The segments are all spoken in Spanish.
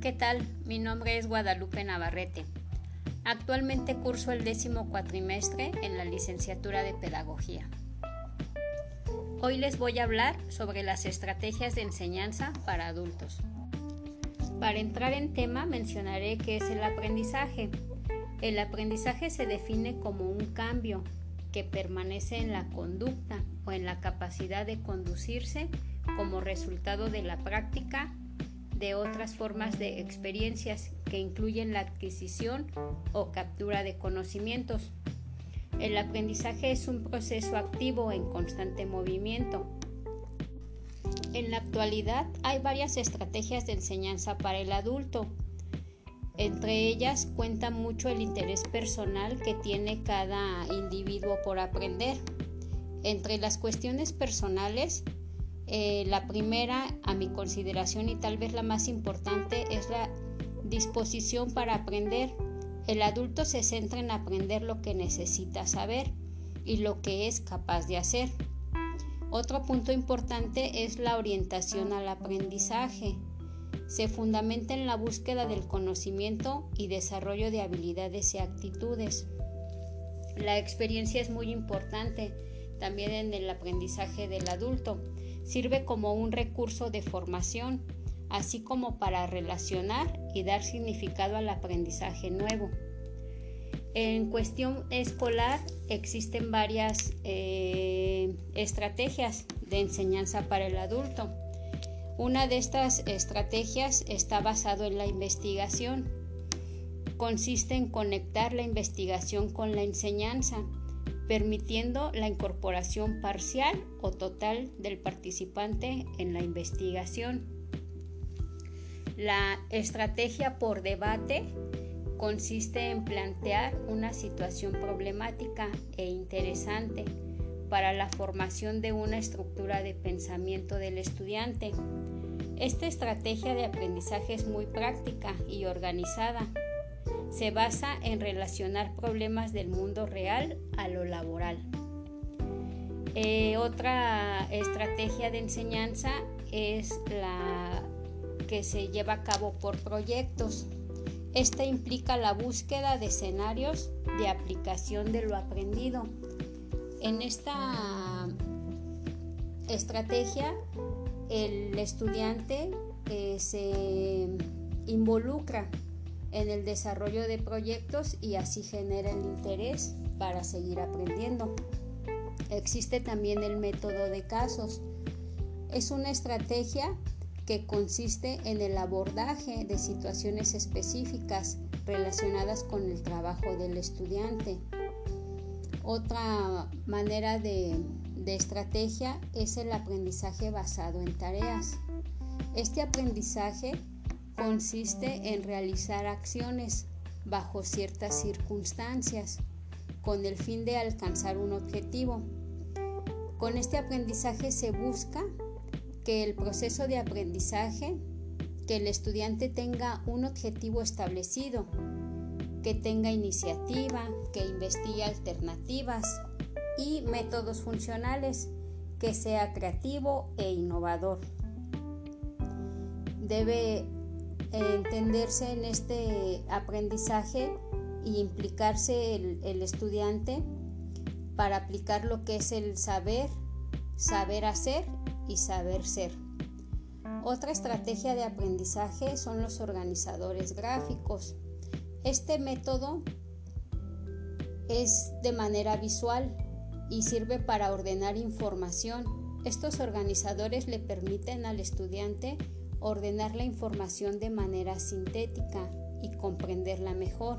¿qué tal? Mi nombre es Guadalupe Navarrete. Actualmente curso el décimo cuatrimestre en la licenciatura de Pedagogía. Hoy les voy a hablar sobre las estrategias de enseñanza para adultos. Para entrar en tema mencionaré qué es el aprendizaje. El aprendizaje se define como un cambio que permanece en la conducta o en la capacidad de conducirse como resultado de la práctica de otras formas de experiencias que incluyen la adquisición o captura de conocimientos. El aprendizaje es un proceso activo en constante movimiento. En la actualidad hay varias estrategias de enseñanza para el adulto. Entre ellas cuenta mucho el interés personal que tiene cada individuo por aprender. Entre las cuestiones personales eh, la primera, a mi consideración y tal vez la más importante, es la disposición para aprender. El adulto se centra en aprender lo que necesita saber y lo que es capaz de hacer. Otro punto importante es la orientación al aprendizaje. Se fundamenta en la búsqueda del conocimiento y desarrollo de habilidades y actitudes. La experiencia es muy importante también en el aprendizaje del adulto sirve como un recurso de formación, así como para relacionar y dar significado al aprendizaje nuevo. En cuestión escolar existen varias eh, estrategias de enseñanza para el adulto. Una de estas estrategias está basado en la investigación. Consiste en conectar la investigación con la enseñanza permitiendo la incorporación parcial o total del participante en la investigación. La estrategia por debate consiste en plantear una situación problemática e interesante para la formación de una estructura de pensamiento del estudiante. Esta estrategia de aprendizaje es muy práctica y organizada se basa en relacionar problemas del mundo real a lo laboral. Eh, otra estrategia de enseñanza es la que se lleva a cabo por proyectos. Esta implica la búsqueda de escenarios de aplicación de lo aprendido. En esta estrategia, el estudiante eh, se involucra en el desarrollo de proyectos y así genera el interés para seguir aprendiendo. Existe también el método de casos. Es una estrategia que consiste en el abordaje de situaciones específicas relacionadas con el trabajo del estudiante. Otra manera de, de estrategia es el aprendizaje basado en tareas. Este aprendizaje consiste en realizar acciones bajo ciertas circunstancias con el fin de alcanzar un objetivo. Con este aprendizaje se busca que el proceso de aprendizaje, que el estudiante tenga un objetivo establecido, que tenga iniciativa, que investigue alternativas y métodos funcionales, que sea creativo e innovador. Debe entenderse en este aprendizaje y implicarse el, estudiante para aplicar lo que es el saber, saber hacer y saber ser. Otra estrategia de aprendizaje son los organizadores gráficos. Este método es de manera visual y sirve para ordenar información. Estos organizadores le permiten al estudiante ordenar la información de manera sintética y comprenderla mejor.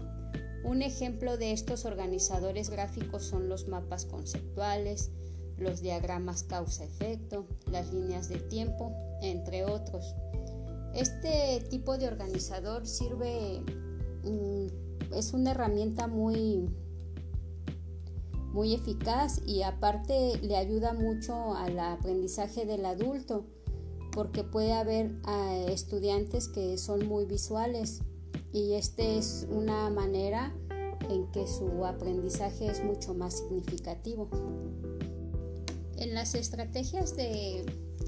Un ejemplo de estos organizadores gráficos son los mapas conceptuales, los diagramas causa-efecto, las líneas de tiempo, entre otros. Este tipo de organizador sirve, mm, es una herramienta muy, muy eficaz y aparte le ayuda mucho al aprendizaje del adulto porque puede haber ah, estudiantes que son muy visuales y esta es una manera en que su aprendizaje es mucho más significativo. En las estrategias de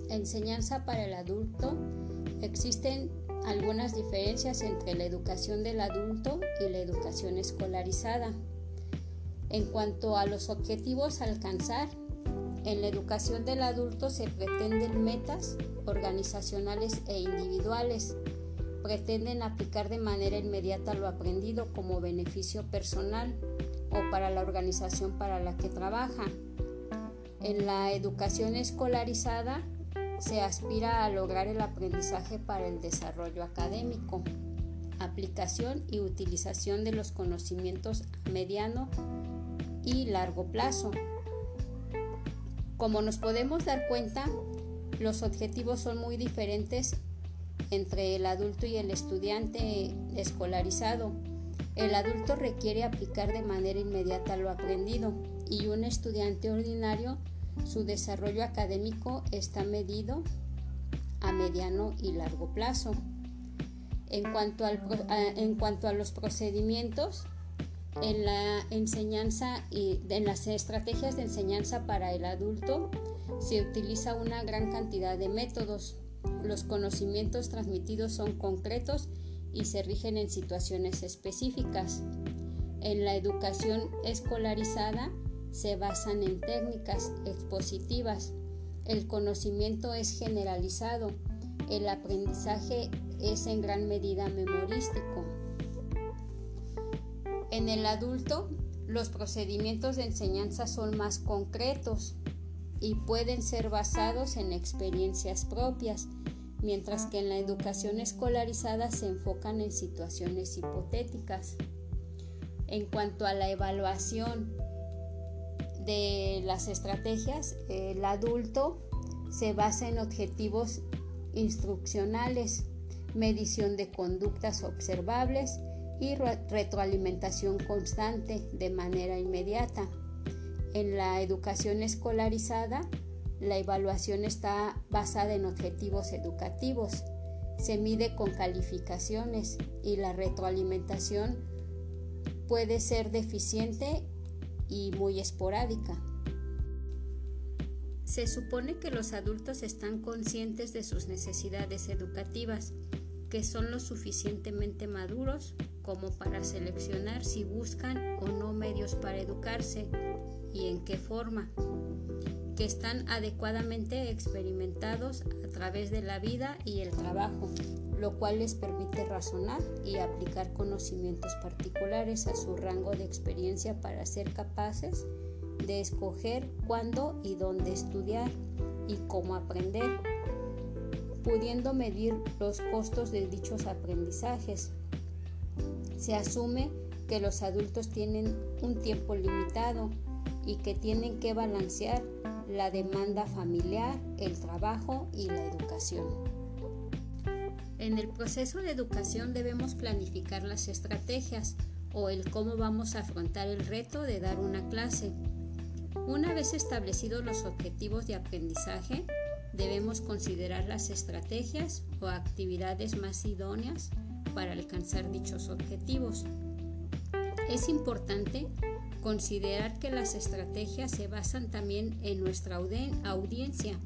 enseñanza para el adulto existen algunas diferencias entre la educación del adulto y la educación escolarizada. En cuanto a los objetivos a alcanzar, en la educación del adulto se pretenden metas organizacionales e individuales. Pretenden aplicar de manera inmediata lo aprendido como beneficio personal o para la organización para la que trabaja. En la educación escolarizada se aspira a lograr el aprendizaje para el desarrollo académico, aplicación y utilización de los conocimientos a mediano y largo plazo. Como nos podemos dar cuenta, los objetivos son muy diferentes entre el adulto y el estudiante escolarizado. El adulto requiere aplicar de manera inmediata lo aprendido y un estudiante ordinario su desarrollo académico está medido a mediano y largo plazo. En cuanto, en cuanto a los procedimientos, en la enseñanza y en las estrategias de enseñanza para el adulto se utiliza una gran cantidad de métodos. Los conocimientos transmitidos son concretos y se rigen en situaciones específicas. En la educación escolarizada se basan en técnicas expositivas. El conocimiento es generalizado. El aprendizaje es en gran medida memorístico. En el adulto, los procedimientos de enseñanza son más concretos y pueden ser basados en experiencias propias, mientras que en la educación escolarizada se enfocan en situaciones hipotéticas. En cuanto a la evaluación de las estrategias, el adulto se basa en objetivos instruccionales, medición de conductas observables y retroalimentación constante de manera inmediata. En la educación escolarizada, la evaluación está basada en objetivos educativos, se mide con calificaciones y la retroalimentación puede ser deficiente y muy esporádica. Se supone que los adultos están conscientes de sus necesidades educativas, que son lo suficientemente maduros como para seleccionar si buscan o no medios para educarse y en qué forma, que están adecuadamente experimentados a través de la vida y el trabajo, lo cual les permite razonar y aplicar conocimientos particulares a su rango de experiencia para ser capaces de escoger cuándo y dónde estudiar y cómo aprender, pudiendo medir los costos de dichos aprendizajes. Se asume que los adultos tienen un tiempo limitado y que tienen que balancear la demanda familiar, el trabajo y la educación. En el proceso de educación debemos planificar las estrategias o el cómo vamos a afrontar el reto de dar una clase. Una vez establecidos los objetivos de aprendizaje, debemos considerar las estrategias o actividades más idóneas para alcanzar dichos objetivos. Es importante considerar que las estrategias se basan también en nuestra audiencia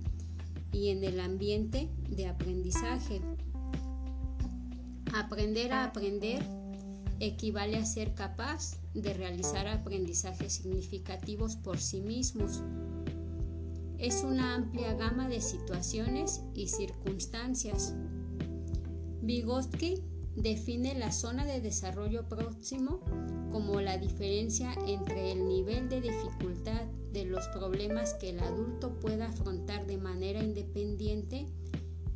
y en el ambiente de aprendizaje Aprender a aprender equivale a ser capaz de realizar aprendizajes significativos por sí mismos. Es una amplia gama de situaciones y circunstancias. Vygotsky define la zona de desarrollo próximo como la diferencia entre el nivel de dificultad de los problemas que el adulto pueda afrontar de manera independiente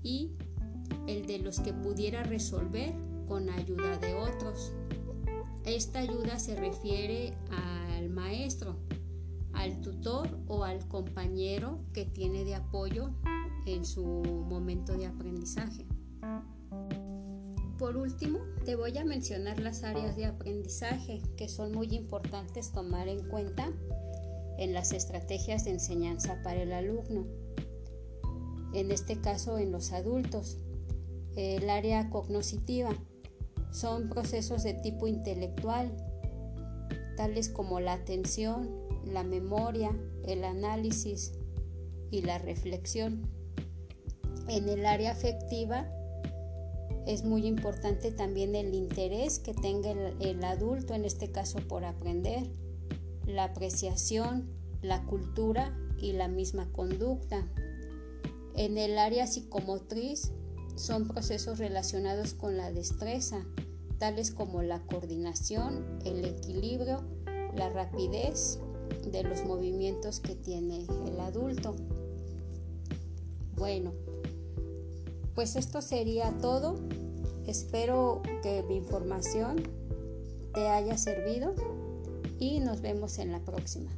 y el de los que pudiera resolver con ayuda de otros. Esta ayuda se refiere al maestro, al tutor o al compañero que tiene de apoyo en su momento de aprendizaje. Por último, te voy a mencionar las áreas de aprendizaje que son muy importantes tomar en cuenta en las estrategias de enseñanza para el alumno. En este caso, en los adultos, el área cognoscitiva. Son procesos de tipo intelectual, tales como la atención, la memoria, el análisis y la reflexión. En el área afectiva, Es muy importante también el interés que tenga el, adulto, en este caso por aprender, la apreciación, la cultura y la misma conducta. En el área psicomotriz son procesos relacionados con la destreza, tales como la coordinación, el equilibrio, la rapidez de los movimientos que tiene el adulto. Bueno, pues esto sería todo. Espero que mi información te haya servido y nos vemos en la próxima.